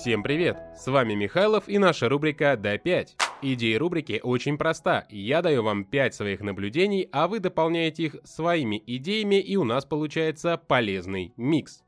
Всем привет! С вами Михайлов и наша рубрика «Д5». Идея рубрики очень проста. Я даю вам 5 своих наблюдений, а вы дополняете их своими идеями, и у нас получается полезный микс.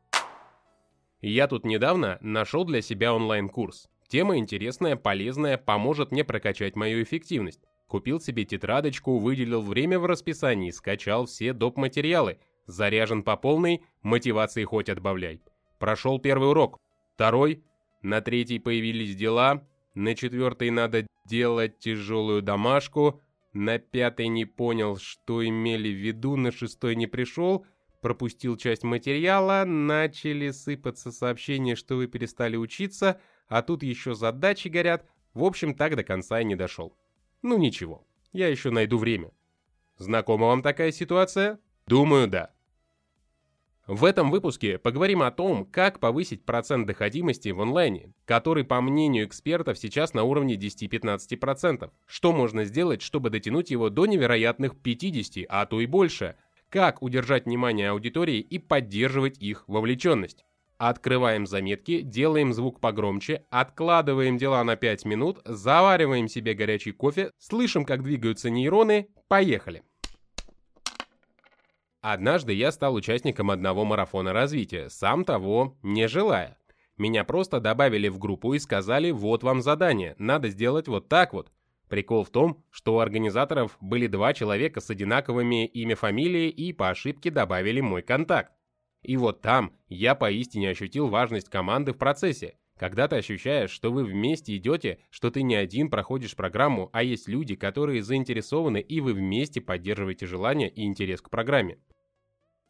Я тут недавно нашел для себя онлайн-курс. Тема интересная, полезная, поможет мне прокачать мою эффективность. Купил себе тетрадочку, выделил время в расписании, скачал все доп. материалы. Заряжен по полной, мотивации хоть отбавляй. Прошел первый урок. Второй, на третий появились дела, на четвертый надо делать тяжелую домашку, на пятый не понял, что имели в виду, на шестой не пришел, пропустил часть материала, начали сыпаться сообщения, что вы перестали учиться, а тут еще задачи горят, в общем, так до конца и не дошел. Ну ничего, я еще найду время. Знакома вам такая ситуация? Думаю, да. В этом выпуске поговорим о том, как повысить процент доходимости в онлайне, который, по мнению экспертов, сейчас на уровне 10-15%. Что можно сделать, чтобы дотянуть его до невероятных 50, а то и больше. Как удержать внимание аудитории и поддерживать их вовлеченность. Открываем заметки, делаем звук погромче, откладываем дела на 5 минут, завариваем себе горячий кофе, слышим, как двигаются нейроны, поехали! Однажды я стал участником одного марафона развития, сам того не желая. Меня просто добавили в группу и сказали, вот вам задание, надо сделать вот так вот. Прикол в том, что у организаторов были два человека с одинаковыми имя фамилии и по ошибке добавили мой контакт. И вот там я поистине ощутил важность команды в процессе. Когда ты ощущаешь, что вы вместе идете, что ты не один проходишь программу, а есть люди, которые заинтересованы, и вы вместе поддерживаете желание и интерес к программе.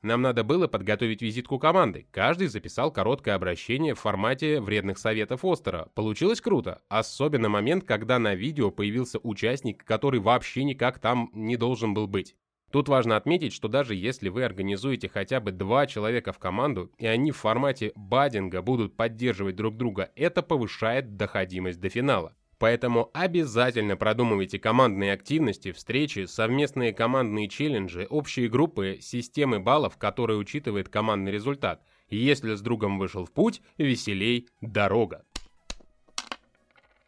Нам надо было подготовить визитку команды. Каждый записал короткое обращение в формате вредных советов Остера. Получилось круто. Особенно момент, когда на видео появился участник, который вообще никак там не должен был быть. Тут важно отметить, что даже если вы организуете хотя бы два человека в команду, и они в формате баддинга будут поддерживать друг друга, это повышает доходимость до финала. Поэтому обязательно продумывайте командные активности, встречи, совместные командные челленджи, общие группы, системы баллов, которые учитывает командный результат. Если с другом вышел в путь, веселей дорога.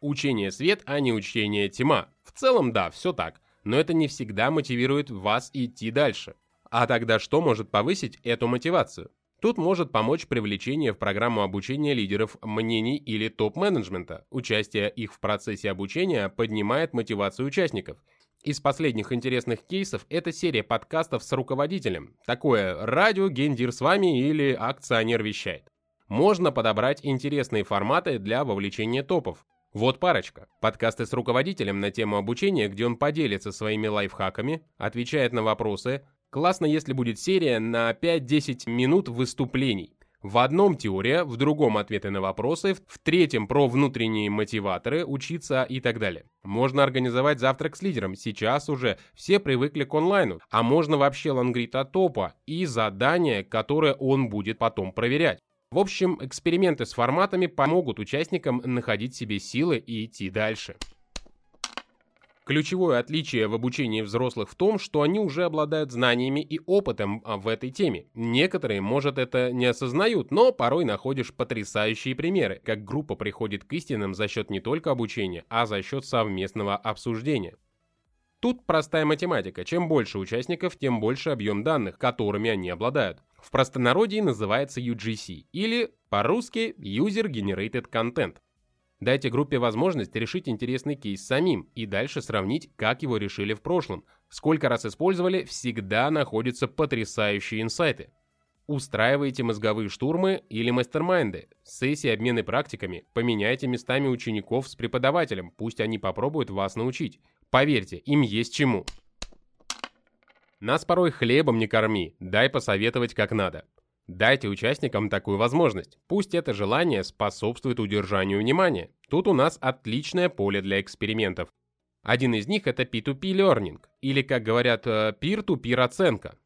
Учение свет, а не учение тьма. В целом да, все так, но это не всегда мотивирует вас идти дальше. А тогда что может повысить эту мотивацию? Тут может помочь привлечение в программу обучения лидеров мнений или топ-менеджмента. Участие их в процессе обучения поднимает мотивацию участников. Из последних интересных кейсов это серия подкастов с руководителем. Такое «Радио Гендир с вами» или «Акционер вещает». Можно подобрать интересные форматы для вовлечения топов. Вот парочка. Подкасты с руководителем на тему обучения, где он поделится своими лайфхаками, отвечает на вопросы, Классно, если будет серия на 5-10 минут выступлений. В одном теория, в другом ответы на вопросы, в третьем про внутренние мотиваторы, учиться и так далее. Можно организовать завтрак с лидером, сейчас уже все привыкли к онлайну, а можно вообще лангрита топа и задания, которые он будет потом проверять. В общем, эксперименты с форматами помогут участникам находить себе силы и идти дальше. Ключевое отличие в обучении взрослых в том, что они уже обладают знаниями и опытом а, в этой теме. Некоторые, может, это не осознают, но порой находишь потрясающие примеры, как группа приходит к истинам за счет не только обучения, а за счет совместного обсуждения. Тут простая математика. Чем больше участников, тем больше объем данных, которыми они обладают. В простонародье называется UGC, или по-русски User Generated Content. Дайте группе возможность решить интересный кейс самим и дальше сравнить, как его решили в прошлом. Сколько раз использовали, всегда находятся потрясающие инсайты. Устраивайте мозговые штурмы или мастер-майнды, сессии обмены практиками, поменяйте местами учеников с преподавателем, пусть они попробуют вас научить. Поверьте, им есть чему. Нас порой хлебом не корми, дай посоветовать как надо. Дайте участникам такую возможность. Пусть это желание способствует удержанию внимания. Тут у нас отличное поле для экспериментов. Один из них это P2P Learning, или, как говорят, э, peer-to-peer оценка.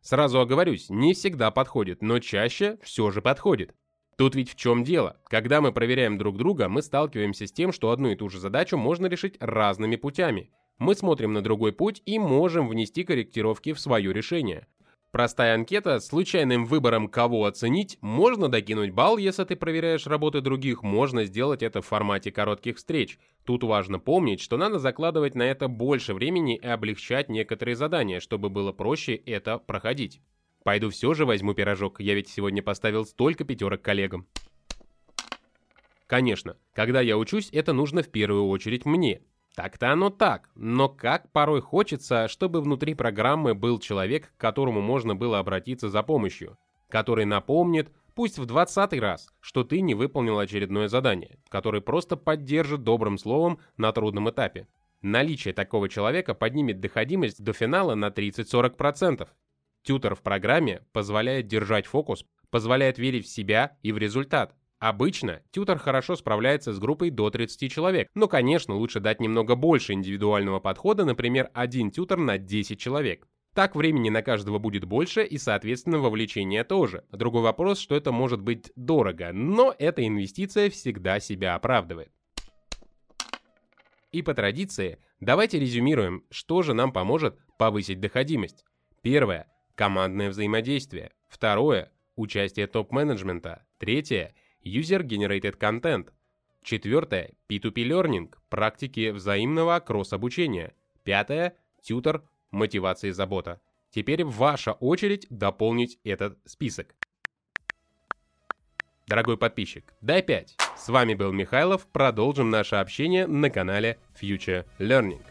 Сразу оговорюсь, не всегда подходит, но чаще все же подходит. Тут ведь в чем дело? Когда мы проверяем друг друга, мы сталкиваемся с тем, что одну и ту же задачу можно решить разными путями. Мы смотрим на другой путь и можем внести корректировки в свое решение. Простая анкета с случайным выбором кого оценить, можно докинуть балл, если ты проверяешь работы других, можно сделать это в формате коротких встреч. Тут важно помнить, что надо закладывать на это больше времени и облегчать некоторые задания, чтобы было проще это проходить. Пойду все же возьму пирожок, я ведь сегодня поставил столько пятерок коллегам. Конечно, когда я учусь, это нужно в первую очередь мне. Так-то оно так, но как порой хочется, чтобы внутри программы был человек, к которому можно было обратиться за помощью, который напомнит, пусть в двадцатый раз, что ты не выполнил очередное задание, который просто поддержит добрым словом на трудном этапе. Наличие такого человека поднимет доходимость до финала на 30-40%. Тютер в программе позволяет держать фокус, позволяет верить в себя и в результат, Обычно тютор хорошо справляется с группой до 30 человек, но, конечно, лучше дать немного больше индивидуального подхода, например, один тютор на 10 человек. Так времени на каждого будет больше и, соответственно, вовлечение тоже. Другой вопрос, что это может быть дорого, но эта инвестиция всегда себя оправдывает. И по традиции, давайте резюмируем, что же нам поможет повысить доходимость. Первое – командное взаимодействие. Второе – участие топ-менеджмента. Третье – User-Generated Content. Четвертое – P2P Learning, практики взаимного кросс-обучения. Пятое – Тьютор, мотивация и забота. Теперь ваша очередь дополнить этот список. Дорогой подписчик, дай 5. С вами был Михайлов, продолжим наше общение на канале Future Learning.